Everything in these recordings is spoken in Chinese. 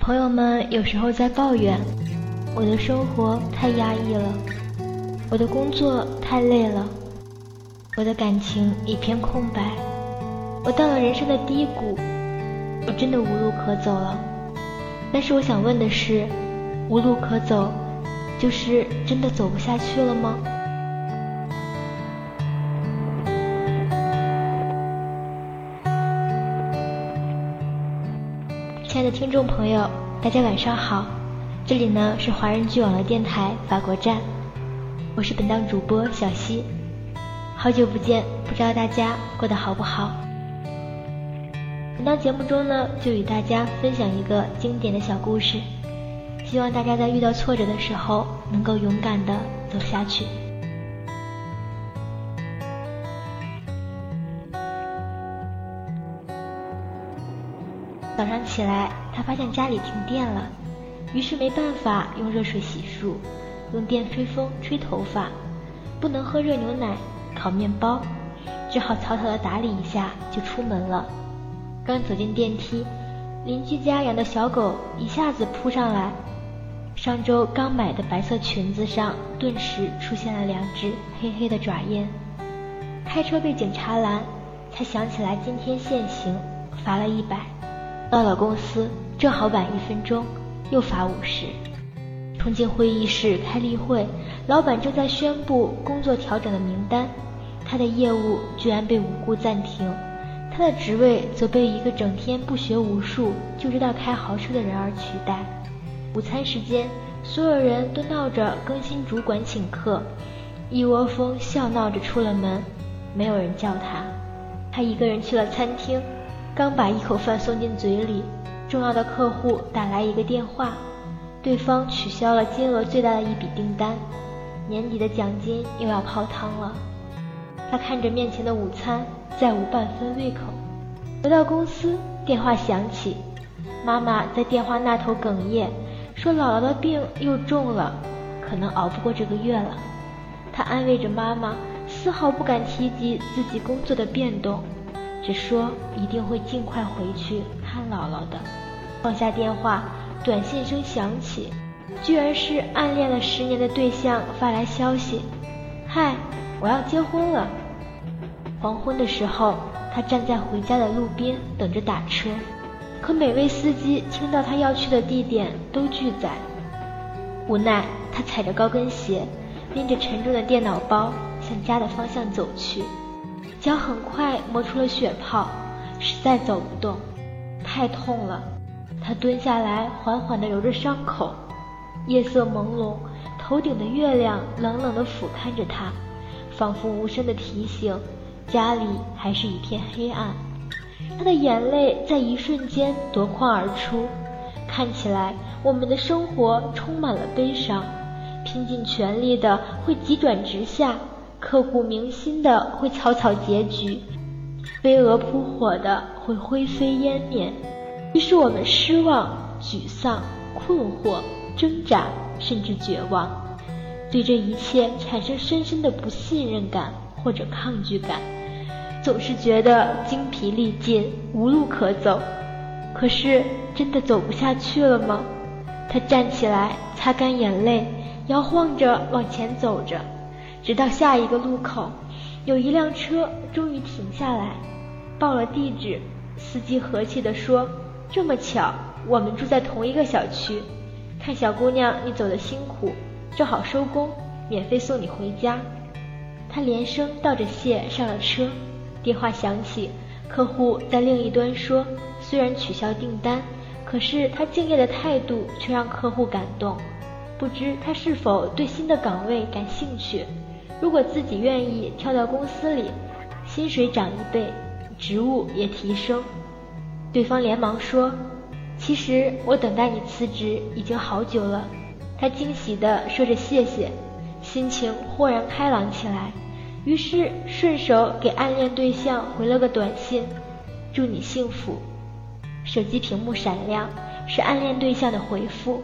朋友们有时候在抱怨，我的生活太压抑了，我的工作太累了，我的感情一片空白，我到了人生的低谷，我真的无路可走了。但是我想问的是，无路可走，就是真的走不下去了吗？亲爱的听众朋友，大家晚上好，这里呢是华人剧网的电台法国站，我是本档主播小溪，好久不见，不知道大家过得好不好？本档节目中呢，就与大家分享一个经典的小故事，希望大家在遇到挫折的时候，能够勇敢的走下去。早上起来，他发现家里停电了，于是没办法用热水洗漱，用电吹风吹头发，不能喝热牛奶、烤面包，只好草草的打理一下就出门了。刚走进电梯，邻居家养的小狗一下子扑上来，上周刚买的白色裙子上顿时出现了两只黑黑的爪印。开车被警察拦，才想起来今天限行，罚了一百。到了公司，正好晚一分钟，又罚五十。冲进会议室开例会，老板正在宣布工作调整的名单，他的业务居然被无故暂停，他的职位则被一个整天不学无术就知道开豪车的人而取代。午餐时间，所有人都闹着更新主管请客，一窝蜂笑闹着出了门，没有人叫他，他一个人去了餐厅。刚把一口饭送进嘴里，重要的客户打来一个电话，对方取消了金额最大的一笔订单，年底的奖金又要泡汤了。他看着面前的午餐，再无半分胃口。回到公司，电话响起，妈妈在电话那头哽咽，说姥姥的病又重了，可能熬不过这个月了。他安慰着妈妈，丝毫不敢提及自己工作的变动。只说一定会尽快回去看姥姥的。放下电话，短信声响起，居然是暗恋了十年的对象发来消息：“嗨，我要结婚了。”黄昏的时候，他站在回家的路边等着打车，可每位司机听到他要去的地点都拒载。无奈，他踩着高跟鞋，拎着沉重的电脑包向家的方向走去。脚很快磨出了血泡，实在走不动，太痛了。他蹲下来，缓缓地揉着伤口。夜色朦胧，头顶的月亮冷冷地俯瞰着他，仿佛无声地提醒：家里还是一片黑暗。他的眼泪在一瞬间夺眶而出。看起来，我们的生活充满了悲伤，拼尽全力的会急转直下。刻骨铭心的会草草结局，飞蛾扑火的会灰飞烟灭。于是我们失望、沮丧、困惑、挣扎，甚至绝望，对这一切产生深深的不信任感或者抗拒感，总是觉得精疲力尽、无路可走。可是真的走不下去了吗？他站起来，擦干眼泪，摇晃着往前走着。直到下一个路口，有一辆车终于停下来，报了地址。司机和气地说：“这么巧，我们住在同一个小区。看小姑娘你走的辛苦，正好收工，免费送你回家。”他连声道着谢，上了车。电话响起，客户在另一端说：“虽然取消订单，可是他敬业的态度却让客户感动。不知他是否对新的岗位感兴趣？”如果自己愿意跳到公司里，薪水涨一倍，职务也提升。对方连忙说：“其实我等待你辞职已经好久了。”他惊喜地说着谢谢，心情豁然开朗起来。于是顺手给暗恋对象回了个短信：“祝你幸福。”手机屏幕闪亮，是暗恋对象的回复：“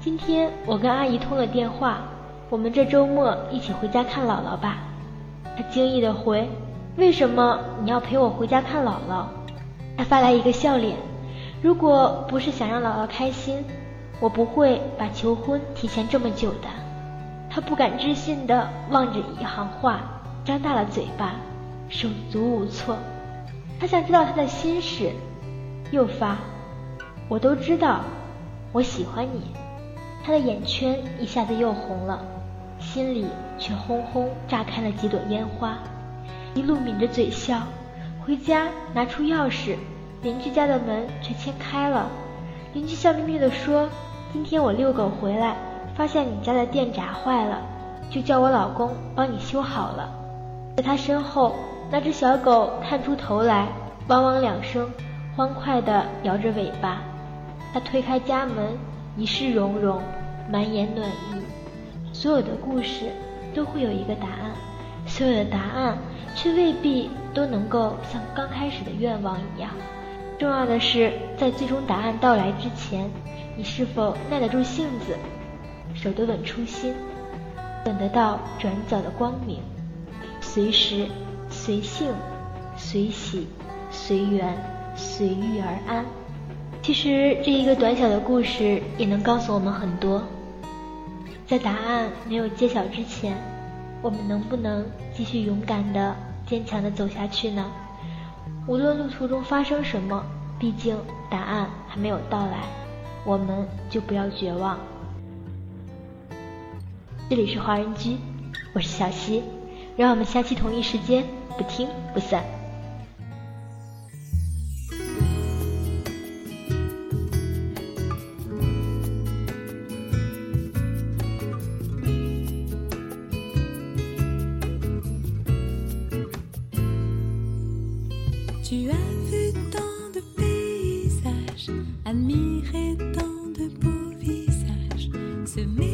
今天我跟阿姨通了电话。”我们这周末一起回家看姥姥吧。他惊异的回：“为什么你要陪我回家看姥姥？”他发来一个笑脸，如果不是想让姥姥开心，我不会把求婚提前这么久的。他不敢置信的望着一行话，张大了嘴巴，手足无措。他想知道他的心事，又发：“我都知道，我喜欢你。”他的眼圈一下子又红了，心里却轰轰炸开了几朵烟花，一路抿着嘴笑。回家拿出钥匙，邻居家的门却牵开了。邻居笑眯眯地说：“今天我遛狗回来。”发现你家的电闸坏了，就叫我老公帮你修好了。在他身后，那只小狗探出头来，汪汪两声，欢快地摇着尾巴。他推开家门，一世融融，满眼暖意。所有的故事都会有一个答案，所有的答案却未必都能够像刚开始的愿望一样。重要的是，在最终答案到来之前，你是否耐得住性子？守得稳初心，等得到转角的光明，随时随性随喜随缘随遇而安。其实这一个短小的故事也能告诉我们很多。在答案没有揭晓之前，我们能不能继续勇敢的、坚强的走下去呢？无论路途中发生什么，毕竟答案还没有到来，我们就不要绝望。这里是华人居，我是小溪，让我们下期同一时间不听不散。to me.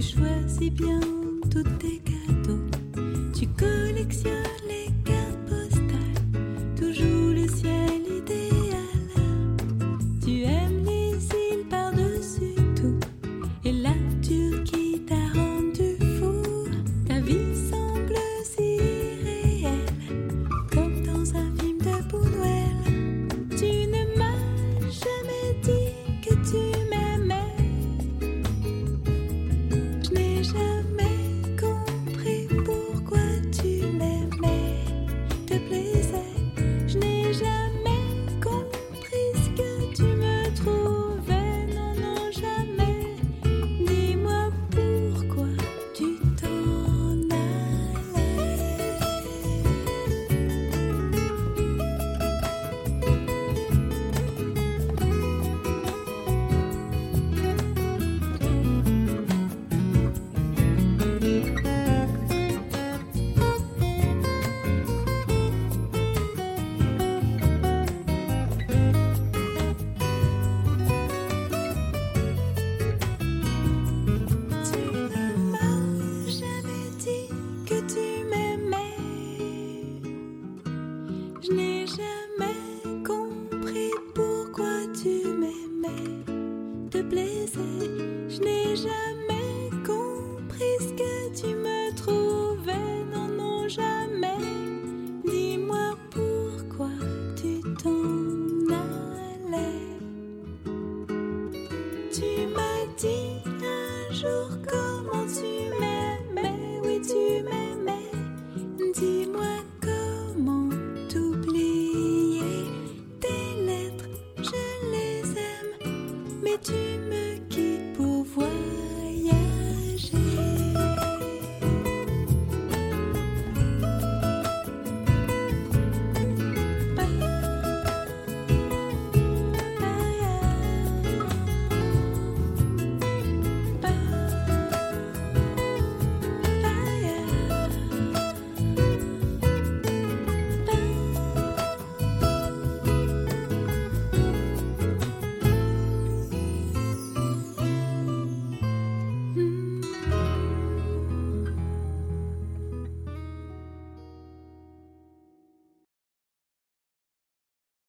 Tu choisis bien tous tes cadeaux. Tu collectionnes les cartes postales. Toujours le ciel idéal. Tu aimes les îles par-dessus tout. Et la Turquie t'a rendu fou. Ta vie sans